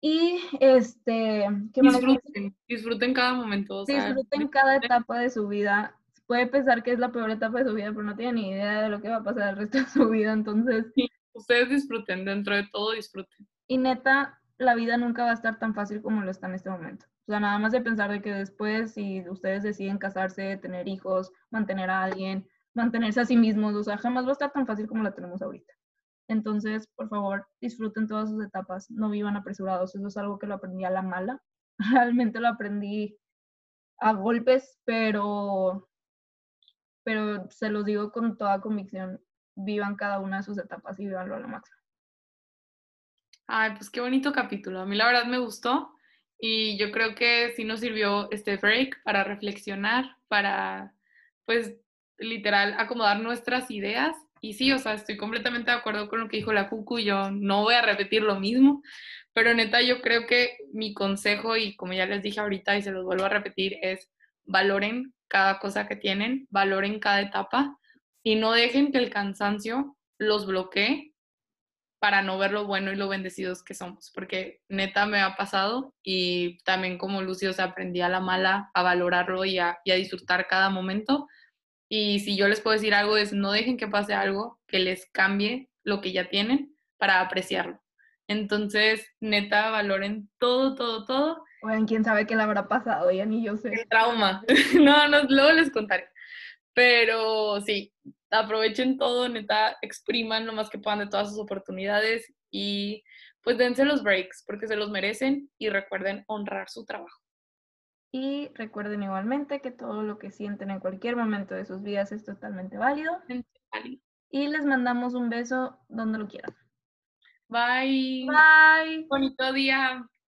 Speaker 1: Y este, ¿qué más
Speaker 2: disfruten, disfruten cada momento. O sea,
Speaker 1: Disfruten cada etapa de su vida. Puede pensar que es la peor etapa de su vida, pero no tiene ni idea de lo que va a pasar el resto de su vida. Entonces,
Speaker 2: ustedes disfruten, dentro de todo disfruten.
Speaker 1: y neta, la vida nunca va a estar tan fácil como lo está en este momento. O sea, nada más de pensar de que después, si ustedes deciden casarse, tener hijos, mantener a alguien, mantenerse a sí mismos, o sea, jamás va a estar tan fácil como la tenemos ahorita. Entonces, por favor, disfruten todas sus etapas, no vivan apresurados. Eso es algo que lo aprendí a la mala. Realmente lo aprendí a golpes, pero, pero se los digo con toda convicción, vivan cada una de sus etapas y vivanlo a la máxima.
Speaker 2: Ay, pues qué bonito capítulo. A mí la verdad me gustó y yo creo que sí nos sirvió este break para reflexionar, para, pues, literal, acomodar nuestras ideas. Y sí, o sea, estoy completamente de acuerdo con lo que dijo la Cucu. Yo no voy a repetir lo mismo, pero neta, yo creo que mi consejo, y como ya les dije ahorita y se los vuelvo a repetir, es valoren cada cosa que tienen, valoren cada etapa y no dejen que el cansancio los bloquee para no ver lo bueno y lo bendecidos que somos, porque neta me ha pasado y también como Lucio se aprendí a la mala a valorarlo y a disfrutar cada momento. Y si yo les puedo decir algo es no dejen que pase algo que les cambie lo que ya tienen para apreciarlo. Entonces, neta, valoren todo, todo, todo.
Speaker 1: Oigan, quién sabe qué le habrá pasado, ya ni yo sé.
Speaker 2: El trauma. no, no, luego les contaré. Pero sí, aprovechen todo, neta, expriman lo más que puedan de todas sus oportunidades y pues dense los breaks porque se los merecen y recuerden honrar su trabajo.
Speaker 1: Y recuerden igualmente que todo lo que sienten en cualquier momento de sus vidas es totalmente válido. Y les mandamos un beso donde lo quieran.
Speaker 2: Bye.
Speaker 1: Bye.
Speaker 2: Bonito día.